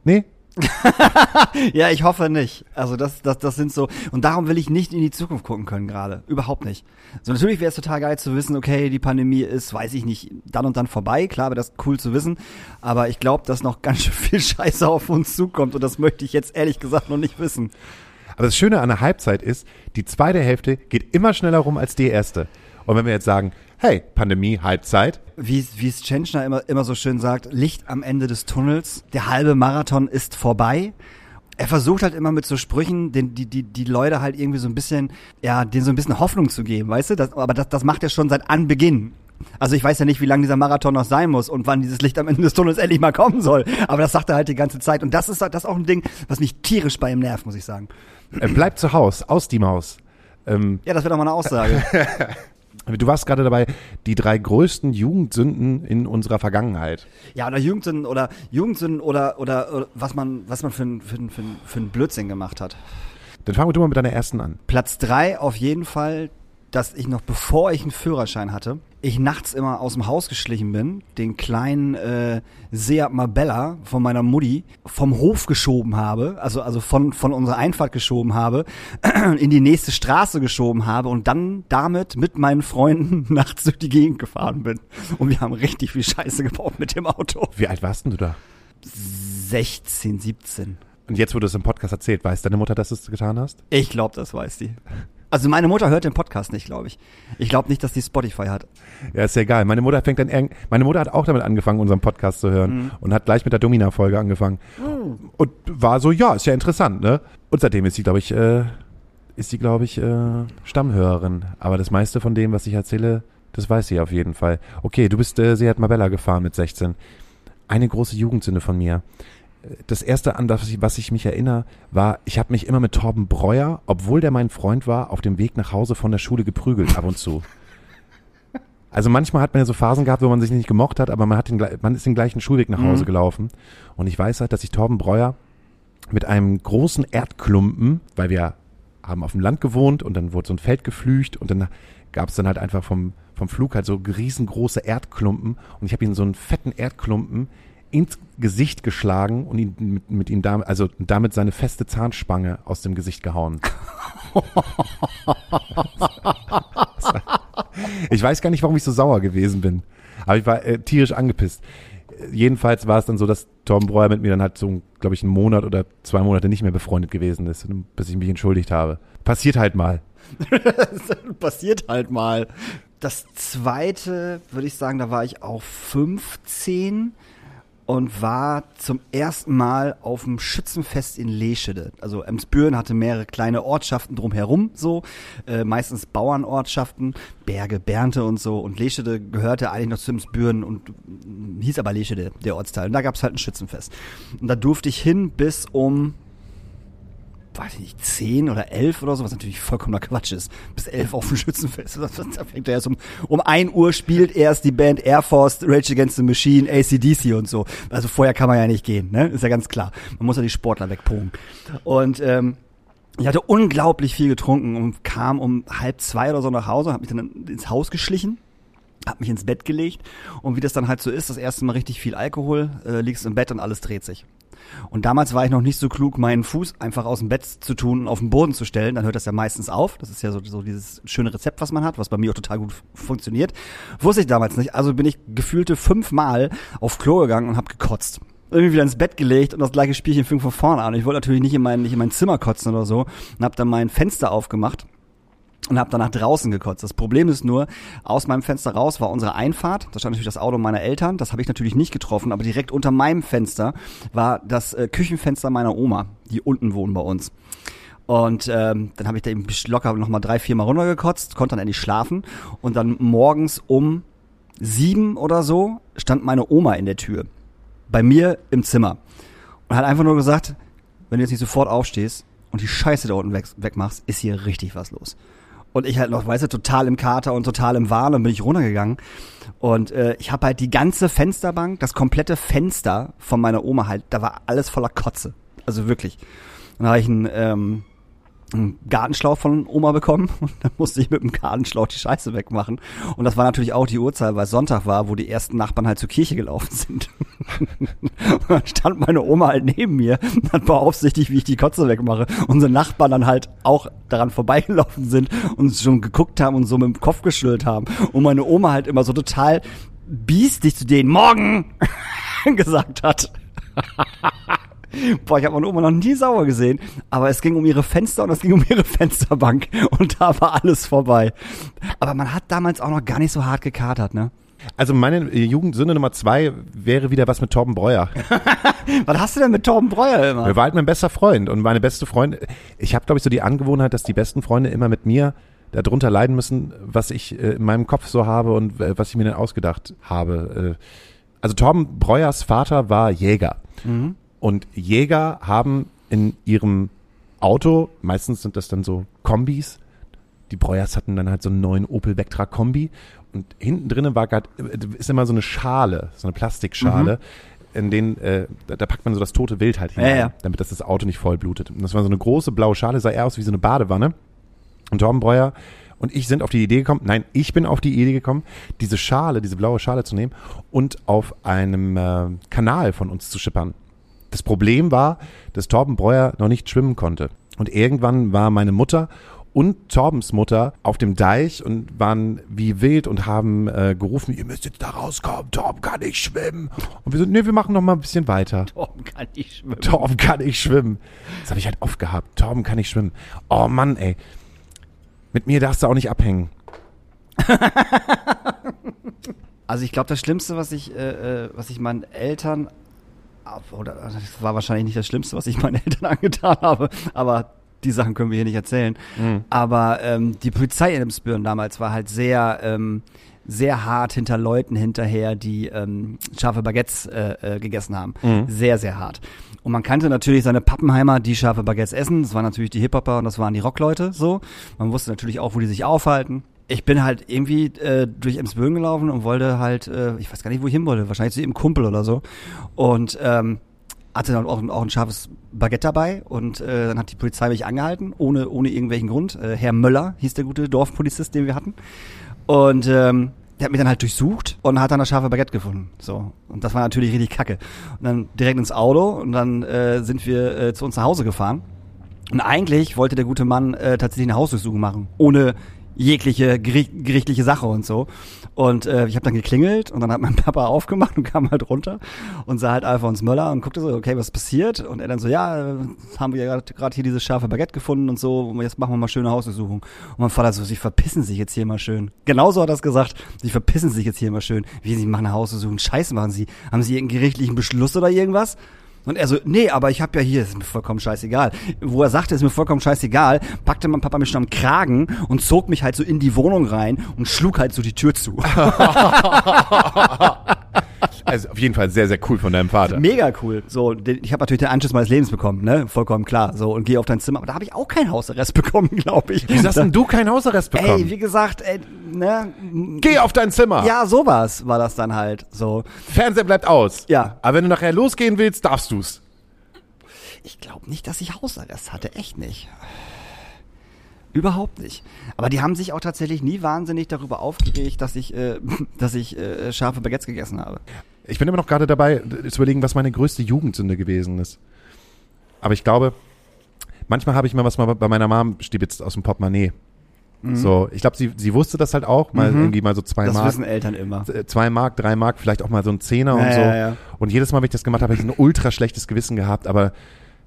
nee, Ja, ich hoffe nicht. Also das, das, das sind so. Und darum will ich nicht in die Zukunft gucken können gerade. Überhaupt nicht. So natürlich wäre es total geil zu wissen, okay, die Pandemie ist, weiß ich nicht, dann und dann vorbei. Klar wäre das cool zu wissen. Aber ich glaube, dass noch ganz schön viel Scheiße auf uns zukommt. Und das möchte ich jetzt ehrlich gesagt noch nicht wissen. Aber das Schöne an der Halbzeit ist, die zweite Hälfte geht immer schneller rum als die erste. Und wenn wir jetzt sagen, hey, Pandemie, Halbzeit, Wie, es- wie es Tschentschner immer, immer so schön sagt, Licht am Ende des Tunnels, der halbe Marathon ist vorbei. Er versucht halt immer mit so Sprüchen, den, die, die, die Leute halt irgendwie so ein bisschen, ja, denen so ein bisschen Hoffnung zu geben, weißt du? Das, aber das, das macht er schon seit Anbeginn. Also ich weiß ja nicht, wie lang dieser Marathon noch sein muss und wann dieses Licht am Ende des Tunnels endlich mal kommen soll. Aber das sagt er halt die ganze Zeit. Und das ist, das ist auch ein Ding, was mich tierisch bei ihm nervt, muss ich sagen. bleib zu Haus, aus die Maus. Ähm, Ja, das wäre doch mal eine Aussage. du warst gerade dabei, die drei größten Jugendsünden in unserer Vergangenheit. Ja, oder Jugendsünden oder Jugendsünden oder, oder, oder was man, was man für ein, für für für ein Blödsinn gemacht hat. Dann fangen wir du mal mit deiner ersten an. Platz drei auf jeden Fall, dass ich noch bevor ich einen Führerschein hatte, ich nachts immer aus dem Haus geschlichen bin, den kleinen äh, Seat Marbella von meiner Mutti vom Hof geschoben habe, also also von von unserer Einfahrt geschoben habe, in die nächste Straße geschoben habe und dann damit mit meinen Freunden nachts durch die Gegend gefahren bin. Und wir haben richtig viel Scheiße gebaut mit dem Auto. Wie alt warst denn du da? 16, 17. Und jetzt, wo du es im Podcast erzählt, weiß deine Mutter, dass du es getan hast? Ich glaube, das weiß die. Also meine Mutter hört den Podcast nicht, glaube ich. Ich glaube nicht, dass die Spotify hat. Ja, ist ja egal. Meine Mutter fängt dann irgend, meine Mutter hat auch damit angefangen, unseren Podcast zu hören und hat gleich mit der Domina-Folge angefangen. Und war so, ja, ist ja interessant, ne? Und seitdem ist sie, glaube ich, äh, ist sie, glaube ich, äh, Stammhörerin. Aber das meiste von dem, was ich erzähle, das weiß sie auf jeden Fall. Okay, du bist äh, Seat Marbella gefahren mit 16. Eine große Jugendsünde von mir. Das erste, an das ich, was ich mich erinnere, war, ich habe mich immer mit Torben Breuer, obwohl der mein Freund war, auf dem Weg nach Hause von der Schule geprügelt, ab und zu. Also manchmal hat man ja so Phasen gehabt, wo man sich nicht gemocht hat, aber man hat den, man ist den gleichen Schulweg nach Hause gelaufen. Und ich weiß halt, dass ich Torben Breuer mit einem großen Erdklumpen, weil wir haben auf dem Land gewohnt und dann wurde so ein Feld geflücht und dann gab es dann halt einfach vom, vom Flug halt so riesengroße Erdklumpen und ich habe ihm so einen fetten Erdklumpen ins Gesicht geschlagen und ihn mit, mit ihm damit, also damit seine feste Zahnspange aus dem Gesicht gehauen. Ich weiß gar nicht, warum ich so sauer gewesen bin. Aber ich war äh, tierisch angepisst. jedenfalls war es dann so, dass Tom Breuer mit mir dann halt so, glaube ich, einen Monat oder zwei Monate nicht mehr befreundet gewesen ist, bis ich mich entschuldigt habe. Passiert halt mal. passiert halt mal. Das zweite, würde ich sagen, da war ich auch 15 und war zum ersten Mal auf dem Schützenfest in Leschede. Also Emsbüren hatte mehrere kleine Ortschaften drumherum, so äh, meistens Bauernortschaften, Berge, Bernte und so. Und Leschede gehörte eigentlich noch zu Emsbüren und hieß aber Leschede, der Ortsteil. Und da gab es halt ein Schützenfest. Und da durfte ich hin bis um weiß ich nicht, zehn oder elf oder so, was natürlich vollkommener Quatsch ist. Bis elf auf dem Schützenfest. Da fängt er erst um, um ein Uhr spielt erst die Band Air Force, Rage Against the Machine, ACDC und so. Also vorher kann man ja nicht gehen, ne? Ist ja ganz klar. Man muss ja die Sportler wegpogen. Und ähm, ich hatte unglaublich viel getrunken und kam um halb zwei oder so nach Hause, habe mich dann ins Haus geschlichen hab mich ins Bett gelegt und wie das dann halt so ist, das erste Mal richtig viel Alkohol, äh, liegst im Bett und alles dreht sich. Und damals war ich noch nicht so klug, meinen Fuß einfach aus dem Bett zu tun und auf den Boden zu stellen. Dann hört das ja meistens auf. Das ist ja so, so dieses schöne Rezept, was man hat, was bei mir auch total gut funktioniert. Wusste ich damals nicht. Also bin ich gefühlte fünfmal auf Klo gegangen und habe gekotzt irgendwie wieder ins Bett gelegt und das gleiche Spielchen fing von vorne an. Ich wollte natürlich nicht in mein, nicht in mein Zimmer kotzen oder so und habe dann mein Fenster aufgemacht und habe dann nach draußen gekotzt. Das Problem ist nur, aus meinem Fenster raus war unsere Einfahrt. Da stand natürlich das Auto meiner Eltern. Das habe ich natürlich nicht getroffen, aber direkt unter meinem Fenster war das äh, Küchenfenster meiner Oma, die unten wohnen bei uns. Und ähm, dann habe ich da eben locker nochmal drei, vier Mal runtergekotzt, konnte dann endlich schlafen. Und dann morgens um sieben oder so stand meine Oma in der Tür. Bei mir im Zimmer. Und hat einfach nur gesagt, wenn du jetzt nicht sofort aufstehst und die Scheiße da unten weg, wegmachst, ist hier richtig was los. Und ich halt noch, weißt du, total im Kater und total im Wahn und bin ich runtergegangen. Und äh, ich habe halt die ganze Fensterbank, das komplette Fenster von meiner Oma halt, da war alles voller Kotze. Also wirklich. Dann habe ich ein ähm, einen Gartenschlauch von Oma bekommen und dann musste ich mit dem Gartenschlauch die Scheiße wegmachen. Und das war natürlich auch die Uhrzeit, weil Sonntag war, wo die ersten Nachbarn halt zur Kirche gelaufen sind. und dann stand meine Oma halt neben mir und hat beaufsichtigt, wie ich die Kotze wegmache. Unsere Nachbarn dann halt auch daran vorbeigelaufen sind und schon geguckt haben und so mit dem Kopf geschüttelt haben. Und meine Oma halt immer so total biestig zu denen morgen gesagt hat. Boah, ich habe meine Oma noch nie sauer gesehen, aber es ging um ihre Fenster und es ging um ihre Fensterbank und da war alles vorbei. Aber man hat damals auch noch gar nicht so hart gekatert, ne? Also meine Jugendsünde Nummer zwei wäre wieder was mit Torben Breuer. was hast du denn mit Torben Breuer immer? Er war halt mein bester Freund und meine beste Freundin. Ich habe, glaube ich, so die Angewohnheit, dass die besten Freunde immer mit mir darunter leiden müssen, was ich äh, in meinem Kopf so habe und äh, was ich mir denn ausgedacht habe. Äh, also Torben Breuers Vater war Jäger. Mhm. Und Jäger haben in ihrem Auto, meistens sind das dann so Kombis, die Breuers hatten dann halt so einen neuen Opel Vectra Kombi und hinten drinnen war grad, ist immer so eine Schale, so eine Plastikschale, mhm. in den, äh, da, da, packt man so das tote Wild halt hinein, ja, ja. damit das das Auto nicht voll blutet. Und das war so eine große blaue Schale, sah eher aus wie so eine Badewanne. Und Torben Breuer und ich sind auf die Idee gekommen, nein, ich bin auf die Idee gekommen, diese Schale, diese blaue Schale zu nehmen und auf einem äh, Kanal von uns zu schippern. Das Problem war, dass Torben Breuer noch nicht schwimmen konnte. Und irgendwann war meine Mutter und Torbens Mutter auf dem Deich und waren wie wild und haben äh, gerufen, ihr müsst jetzt da rauskommen, Torben kann nicht schwimmen. Und wir so, nee, wir machen noch mal ein bisschen weiter. Torben kann nicht schwimmen. Torben kann nicht schwimmen. Das habe ich halt oft gehabt. Torben kann nicht schwimmen. Oh Mann, ey. Mit mir darfst du auch nicht abhängen. also ich glaube, das Schlimmste, was ich, äh, äh was ich meinen Eltern das war wahrscheinlich nicht das Schlimmste, was ich meinen Eltern angetan habe, aber die Sachen können wir hier nicht erzählen. Mhm. Aber ähm, die Polizei in Emsbüren damals war halt sehr, ähm, sehr hart hinter Leuten hinterher, die ähm, scharfe Baguettes äh, äh, gegessen haben. Mhm. Sehr, sehr hart. Und man kannte natürlich seine Pappenheimer, die scharfe Baguettes essen. Das waren natürlich die Hip-Hopper und das waren die Rockleute so. Man wusste natürlich auch, wo die sich aufhalten ich bin halt irgendwie äh, durch Emsböen gelaufen und wollte halt, äh, ich weiß gar nicht, wo ich hin wollte, wahrscheinlich zu ihrem Kumpel oder so. Und ähm, hatte dann auch, auch ein scharfes Baguette dabei und äh, dann hat die Polizei mich angehalten, ohne, ohne irgendwelchen Grund. Äh, Herr Möller hieß der gute Dorfpolizist, den wir hatten. Und ähm, der hat mich dann halt durchsucht und hat dann das scharfe Baguette gefunden. So. Und das war natürlich richtig kacke. Und dann direkt ins Auto und dann äh, sind wir äh, zu uns nach Hause gefahren. Und eigentlich wollte der gute Mann äh, tatsächlich eine Hausdurchsuchung machen, ohne jegliche geri gerichtliche Sache und so. Und äh, ich habe dann geklingelt und dann hat mein Papa aufgemacht und kam halt runter und sah halt Alfons Möller und guckte so, okay, was passiert? Und er dann so, ja, äh, haben wir ja gerade hier dieses scharfe Baguette gefunden und so, und jetzt machen wir mal schöne Hausbesuchung. Und mein Vater so, sie verpissen sich jetzt hier mal schön. Genauso hat er es gesagt, sie verpissen sich jetzt hier mal schön. Wie, sie machen eine Hausbesuchung, Scheiße machen sie. Haben sie irgendeinen gerichtlichen Beschluss oder irgendwas? Und er so, nee, aber ich habe ja hier, ist mir vollkommen scheißegal. Wo er sagte, ist mir vollkommen scheißegal, packte mein Papa mich schon am Kragen und zog mich halt so in die Wohnung rein und schlug halt so die Tür zu. Also auf jeden Fall sehr, sehr cool von deinem Vater. Mega cool. So, ich habe natürlich den Anschluss meines Lebens bekommen, ne? Vollkommen klar. So, und gehe auf dein Zimmer. Aber da habe ich auch keinen Hausarrest bekommen, glaube ich. Wieso hast denn du keinen Hausarrest Ey, bekommen? wie gesagt, ey, ne? Geh auf dein Zimmer. Ja, sowas war das dann halt. So. Fernseher bleibt aus. Ja. Aber wenn du nachher losgehen willst, darfst du's. Ich glaube nicht, dass ich Hausarrest hatte. Echt nicht. Überhaupt nicht. Aber die haben sich auch tatsächlich nie wahnsinnig darüber aufgeregt, dass ich, äh, dass ich äh, scharfe Baguettes gegessen habe. Ich bin immer noch gerade dabei, zu überlegen, was meine größte Jugendsünde gewesen ist. Aber ich glaube, manchmal habe ich mir was mal bei meiner Mom stibitzt aus dem Portemonnaie. So, ich glaube, sie, sie wusste das halt auch, mal irgendwie mal so zwei Mhm. Das Mark. wissen Eltern immer. zwei Mark, drei Mark, vielleicht auch mal so ein Zehner und Ja, so. ja, ja. Und jedes Mal, wenn ich das gemacht habe, habe ich ein ultra schlechtes Gewissen gehabt, aber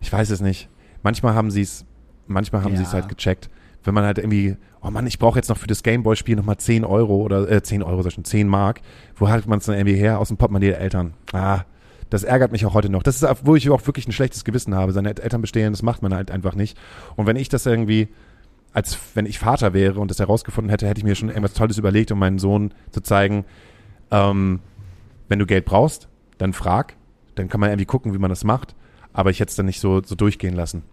ich weiß es nicht. Manchmal haben sie es, manchmal haben sie es halt gecheckt. Wenn man halt irgendwie, oh Mann, ich brauche jetzt noch für das Gameboy-Spiel nochmal 10 Euro oder äh, 10 Euro, sag ich schon, 10 Mark. Wo hat man es dann irgendwie her? Aus dem Portemonnaie der Eltern. Ah, das ärgert mich auch heute noch. Das ist, wo ich auch wirklich ein schlechtes Gewissen habe. Seine Eltern bestehlen, das macht man halt einfach nicht. Und wenn ich das irgendwie, als wenn ich Vater wäre und das herausgefunden hätte, hätte ich mir schon irgendwas Tolles überlegt, um meinen Sohn zu zeigen, ähm, wenn du Geld brauchst, dann frag. Dann kann man irgendwie gucken, wie man das macht. Aber ich hätte es dann nicht so, so durchgehen lassen.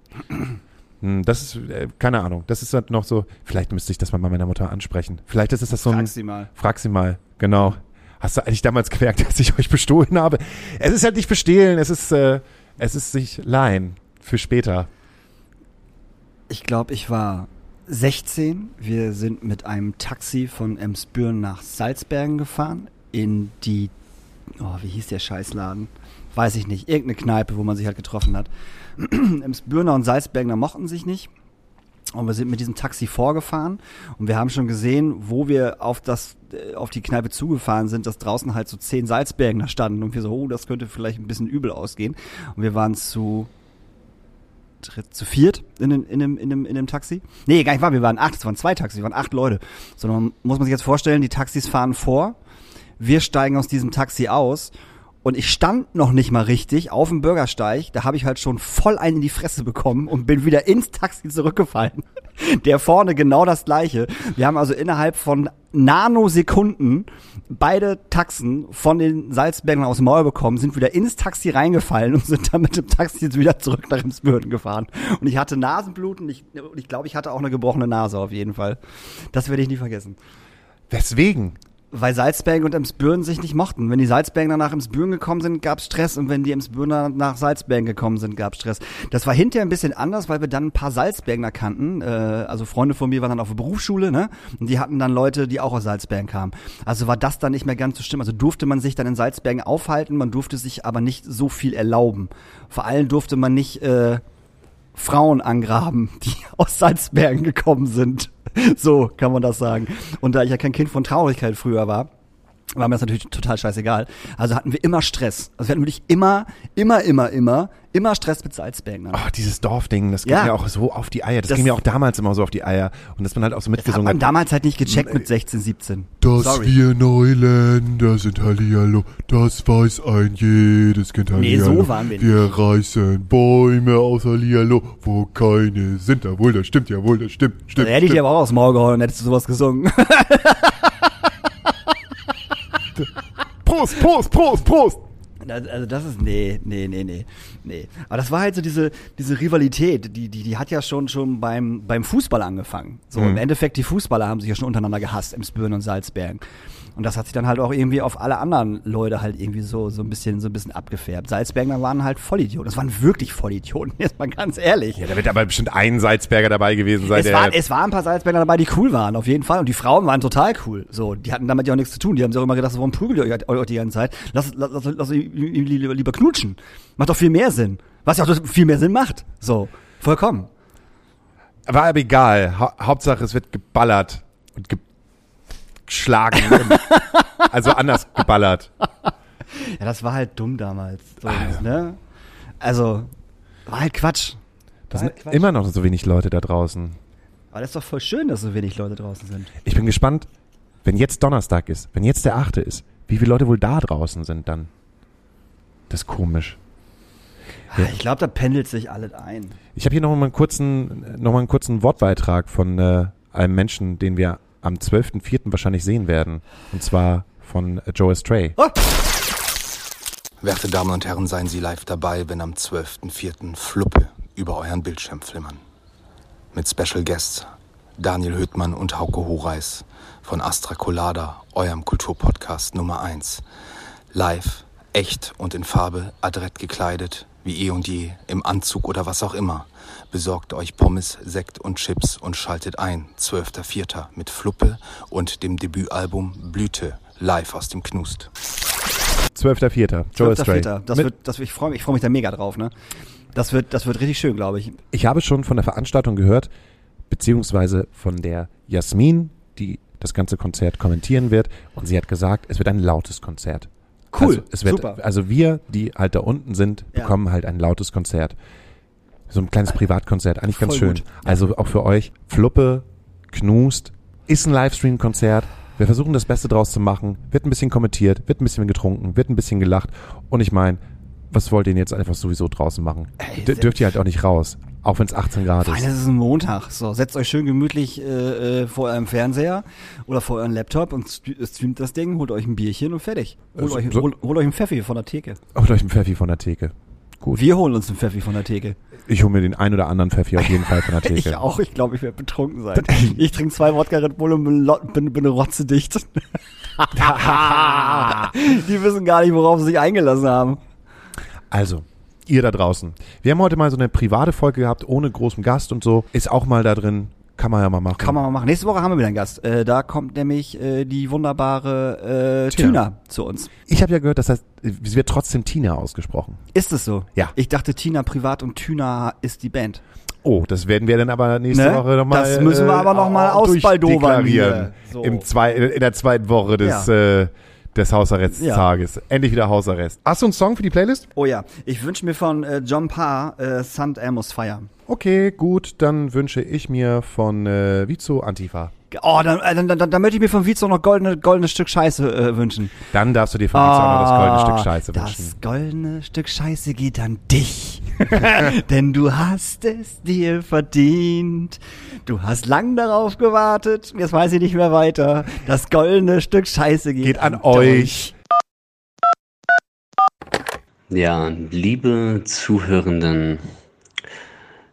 Hm, Das ist, äh, keine Ahnung. Das ist halt noch so, vielleicht müsste ich das mal bei meiner Mutter ansprechen. Vielleicht ist es das so ein. Frag sie mal. Frag sie mal, genau. Hast du eigentlich damals gemerkt, dass ich euch bestohlen habe? Es ist halt nicht bestehlen, es ist, äh, es ist sich leihen für später. Ich glaube, ich war 16. Wir sind mit einem Taxi von Emsbüren nach Salzbergen gefahren. In die, oh, wie hieß der Scheißladen? Weiß ich nicht. Irgendeine Kneipe, wo man sich halt getroffen hat. Emsbürner und Salzbergener mochten sich nicht. Und wir sind mit diesem Taxi vorgefahren und wir haben schon gesehen, wo wir auf das, äh, auf die Kneipe zugefahren sind, dass draußen halt so zehn Salzbergener standen und wir so, oh, das könnte vielleicht ein bisschen übel ausgehen. Und wir waren zu zu viert in, dem- in, dem, in, dem, in dem Taxi. Nee, gar nicht wahr, wir waren acht, es waren zwei Taxis, wir waren acht Leute. Sondern muss man sich jetzt vorstellen, die Taxis fahren vor, wir steigen aus diesem Taxi aus und ich stand noch nicht mal richtig auf dem Bürgersteig, da habe ich halt schon voll einen in die Fresse bekommen und bin wieder ins Taxi zurückgefallen. Der vorne genau das gleiche. Wir haben also innerhalb von Nanosekunden beide Taxen von den Salzbergern aus dem Maul bekommen, sind wieder ins Taxi reingefallen und sind dann mit dem Taxi jetzt wieder zurück nach Emsbürden gefahren. Und ich hatte Nasenbluten, ich, und ich glaube, ich hatte auch eine gebrochene Nase auf jeden Fall. Das werde ich nie vergessen. Weswegen? Weil Salzbergen und Emsbürgen sich nicht mochten. Wenn die Salzbergener nach Emsbürgen gekommen sind, gab's Stress. Und wenn die Emsbürgener nach Salzbergen gekommen sind, gab's Stress. Das war hinterher ein bisschen anders, weil wir dann ein paar Salzbergener kannten. Äh, also Freunde von mir waren dann auf der Berufsschule, ne? Und die hatten dann Leute, die auch aus Salzbergen kamen. Also war das dann nicht mehr ganz so schlimm. Also durfte man sich dann in Salzbergen aufhalten, man durfte sich aber nicht so viel erlauben. Vor allem durfte man nicht äh, Frauen angraben, die aus Salzbergen gekommen sind. So kann man das sagen. Und da ich ja kein Kind von Traurigkeit früher war, war mir das natürlich total scheißegal. Also hatten wir immer Stress. Also wir hatten wirklich immer, immer, immer, immer, immer Stress mit Salzbergen. Oh, dieses Dorfding, das geht Ja. mir auch so auf die Eier. Das, Das- ging mir auch damals immer so auf die Eier. Und dass man halt auch so Das hat mitgesungen man hat. damals halt nicht gecheckt mit 16, 17. Dass Sorry. wir Neuländer sind, Hallihallo, das weiß ein jedes Kind, Nee, Hallihallo. so waren wir nicht. Wir reißen Bäume aus, Hallihallo, wo keine sind. Jawohl, das stimmt, jawohl, das stimmt, stimmt, Da hätte ich dir aber auch dem Maul gehauen und hättest du sowas gesungen. Prost, Prost, Prost, Prost! Also das ist nee, nee, nee, nee, nee. Aber das war halt so diese diese Rivalität, die die die hat ja schon schon beim beim Fußball angefangen. So Mhm. im Endeffekt die Fußballer haben sich ja schon untereinander gehasst, Emsbüren und Salzbergen. Und das hat sich dann halt auch irgendwie auf alle anderen Leute halt irgendwie so so ein bisschen so ein bisschen abgefärbt. Salzberger waren halt Vollidioten. Das waren wirklich Vollidioten, jetzt mal ganz ehrlich. Ja, da wird aber bestimmt ein Salzberger dabei gewesen sein, Es, der. war, es waren ein paar Salzberger dabei, die cool waren, auf jeden Fall. Und die Frauen waren total cool. So, die hatten damit ja auch nichts zu tun. Die haben sich auch immer gedacht, warum prügelt ihr euch die ganze Zeit? Lass, lass, lass, lass lieber, lieber knutschen. Macht doch viel mehr Sinn. Was ja auch viel mehr Sinn macht. So, vollkommen. war aber egal. Ha Hauptsache, es wird geballert. und ge geschlagen. also anders geballert. Ja, das war halt dumm damals. So, ne? Also, war halt Quatsch. Da War sind halt Quatsch. immer noch so wenig Leute da draußen. Aber das ist doch voll schön, dass so wenig Leute draußen sind. Ich bin gespannt, wenn jetzt Donnerstag ist, wenn jetzt der 8. ist, wie viele Leute wohl da draußen sind dann. Das ist komisch. Ja. Ich glaube, da pendelt sich alles ein. Ich habe hier noch mal einen kurzen, noch mal einen kurzen Wortbeitrag von äh, einem Menschen, den wir am 12.04. wahrscheinlich sehen werden. Und zwar von Joe Stray. Werte Damen und Herren, seien Sie live dabei, wenn am 12.04. Fluppe über euren Bildschirm flimmern. Mit Special Guests Daniel Hüttmann und Hauke Horeis von Astra Colada, eurem Kulturpodcast Nummer 1. Live, echt und in Farbe, adrett gekleidet, wie eh und je, im Anzug oder was auch immer. Besorgt euch Pommes, Sekt und Chips und schaltet ein. 12.04. mit Fluppe und dem Debütalbum Blüte, live aus dem Knust. 12.04. Joe Stray. 12.04. Das Mit- wird, das, ich freue mich, ich freu mich da mega drauf, ne? Das wird, das wird richtig schön, glaube ich. Ich habe schon von der Veranstaltung gehört, beziehungsweise von der Jasmin, die das ganze Konzert kommentieren wird. Und sie hat gesagt, es wird ein lautes Konzert. Cool, Also, es wird, super. also wir, die halt da unten sind, Ja. bekommen halt ein lautes Konzert. So ein kleines Privatkonzert, eigentlich ganz Voll schön. gut. Also auch für euch, Fluppe, Knust, ist ein Livestream-Konzert. Wir versuchen das Beste draus zu machen. Wird ein bisschen kommentiert, wird ein bisschen getrunken, wird ein bisschen gelacht. Und ich meine, was wollt ihr denn jetzt einfach sowieso draußen machen? D dürft ihr halt auch nicht raus. Auch wenn es 18 Grad ist. es ist ein Montag. So, setzt euch schön gemütlich äh, äh, vor eurem Fernseher oder vor euren Laptop und st- streamt das Ding, holt euch ein Bierchen und fertig. Holt, euch, so- holt, holt euch einen Pfeffi von der Theke. Holt euch einen Pfeffi von der Theke. Gut. Wir holen uns einen Pfeffi von der Theke. Ich hole mir den ein oder anderen Pfeffi auf jeden Fall von der Theke. Ich auch. Ich glaube, ich werde betrunken sein. Ich trinke zwei Wodka Red Bull und bin, bin, bin rotzedicht. Die wissen gar nicht, worauf sie sich eingelassen haben. Also, ihr da draußen. Wir haben heute mal so eine private Folge gehabt, ohne großen Gast und so. Ist auch mal da drin. Kann man ja mal machen. Kann man mal machen. Nächste Woche haben wir wieder einen Gast. Äh, da kommt nämlich äh, die wunderbare äh, Tina. Tina zu uns. Ich habe ja gehört, dass das, es wird trotzdem Tina ausgesprochen. Ist es so? Ja. Ich dachte, Tina privat und Tüna ist die Band. Oh, das werden wir dann aber nächste Ne? Woche nochmal. Das müssen wir aber noch mal ausbaldowern. So. Im zwei, in der zweiten Woche des, Ja. äh, des Hausarresttages. Endlich wieder Hausarrest. Hast du einen Song für die Playlist? Oh ja, ich wünsche mir von äh, John Parr äh, St. Elmo's Fire. Okay, gut. Dann wünsche ich mir von äh, Vizo Antifa. Oh, dann, äh, dann, dann, dann möchte ich mir von Vizo noch goldene, goldenes Stück Scheiße äh, wünschen. Dann darfst du dir von Vizo auch noch das goldene Ah, Stück Scheiße Das wünschen. goldene Stück Scheiße geht an dich. Denn du hast es dir verdient. Du hast lang darauf gewartet. Jetzt weiß ich nicht mehr weiter. Das goldene Stück Scheiße geht, Geht an euch. Ja, liebe Zuhörenden,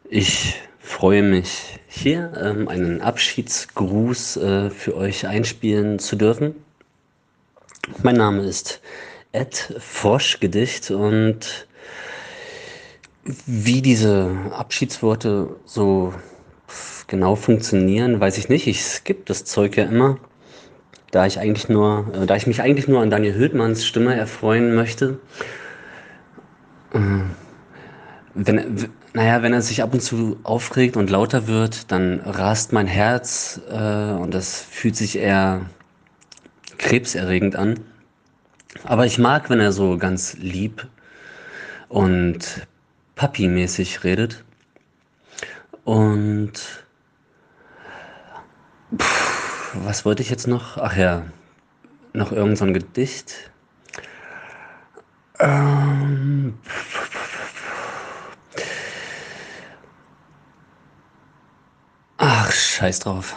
ich freue mich hier ähm, einen Abschiedsgruß äh, für euch einspielen zu dürfen. Mein Name ist Ed Froschgedicht und wie diese Abschiedsworte so genau funktionieren, weiß ich nicht. Ich skippe das Zeug ja immer, da ich eigentlich nur, äh, da ich mich eigentlich nur an Daniel Hültmanns Stimme erfreuen möchte wenn, w- naja, wenn er sich ab und zu aufregt und lauter wird, dann rast mein Herz äh, und das fühlt sich eher krebserregend an. Aber ich mag, wenn er so ganz lieb und Papi-mäßig redet. Und pff, was wollte ich jetzt noch? Ach ja, noch irgend so ein Gedicht. Ähm, Ach, scheiß drauf.